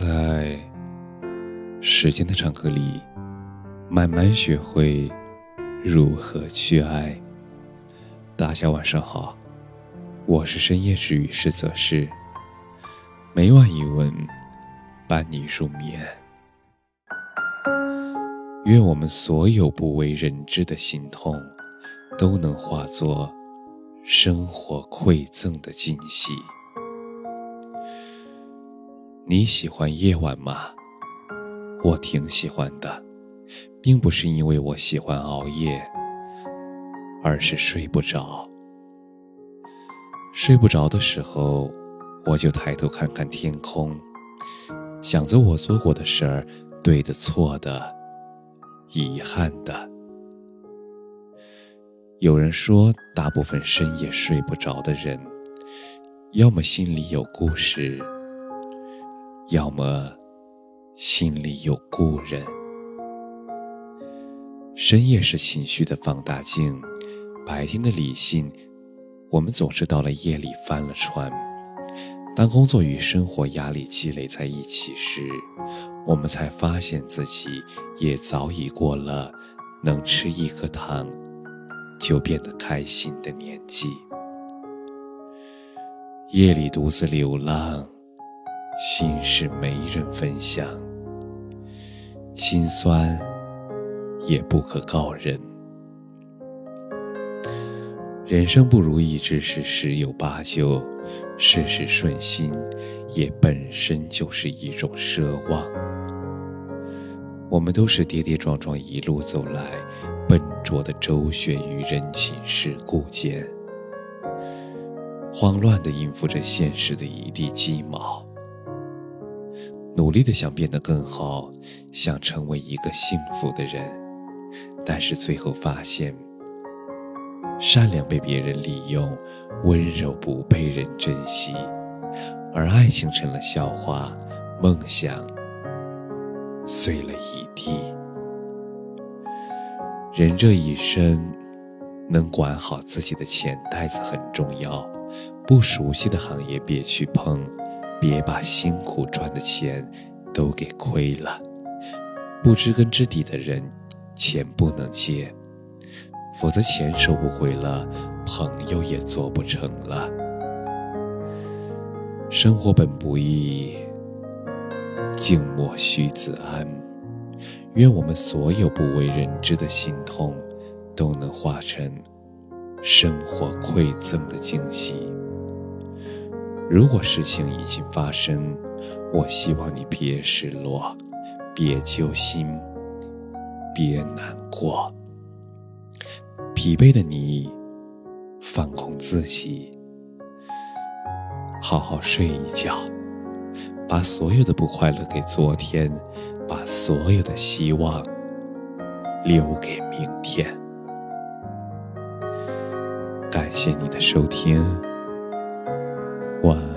在时间的长河里，慢慢学会如何去爱。大家晚上好，我是深夜治愈师泽是，每晚一吻伴你入眠。愿我们所有不为人知的心痛，都能化作生活馈赠的惊喜。你喜欢夜晚吗？我挺喜欢的，并不是因为我喜欢熬夜，而是睡不着。睡不着的时候，我就抬头看看天空，想着我做过的事儿，对的错的。遗憾的，有人说，大部分深夜睡不着的人，要么心里有故事，要么心里有故人。深夜是情绪的放大镜，白天的理性，我们总是到了夜里翻了船。当工作与生活压力积累在一起时，我们才发现自己也早已过了能吃一颗糖就变得开心的年纪。夜里独自流浪，心事没人分享，心酸也不可告人。人生不如意之事十有八九，事事顺心也本身就是一种奢望。我们都是跌跌撞撞一路走来，笨拙的周旋于人情世故间，慌乱的应付着现实的一地鸡毛，努力的想变得更好，想成为一个幸福的人，但是最后发现，善良被别人利用，温柔不被人珍惜，而爱情成了笑话，梦想。碎了一地。人这一生，能管好自己的钱袋子很重要。不熟悉的行业别去碰，别把辛苦赚的钱都给亏了。不知根知底的人，钱不能借，否则钱收不回了，朋友也做不成了。生活本不易。静默须自安。愿我们所有不为人知的心痛，都能化成生活馈赠的惊喜。如果事情已经发生，我希望你别失落，别揪心，别难过。疲惫的你，放空自己，好好睡一觉。把所有的不快乐给昨天，把所有的希望留给明天。感谢你的收听，晚安。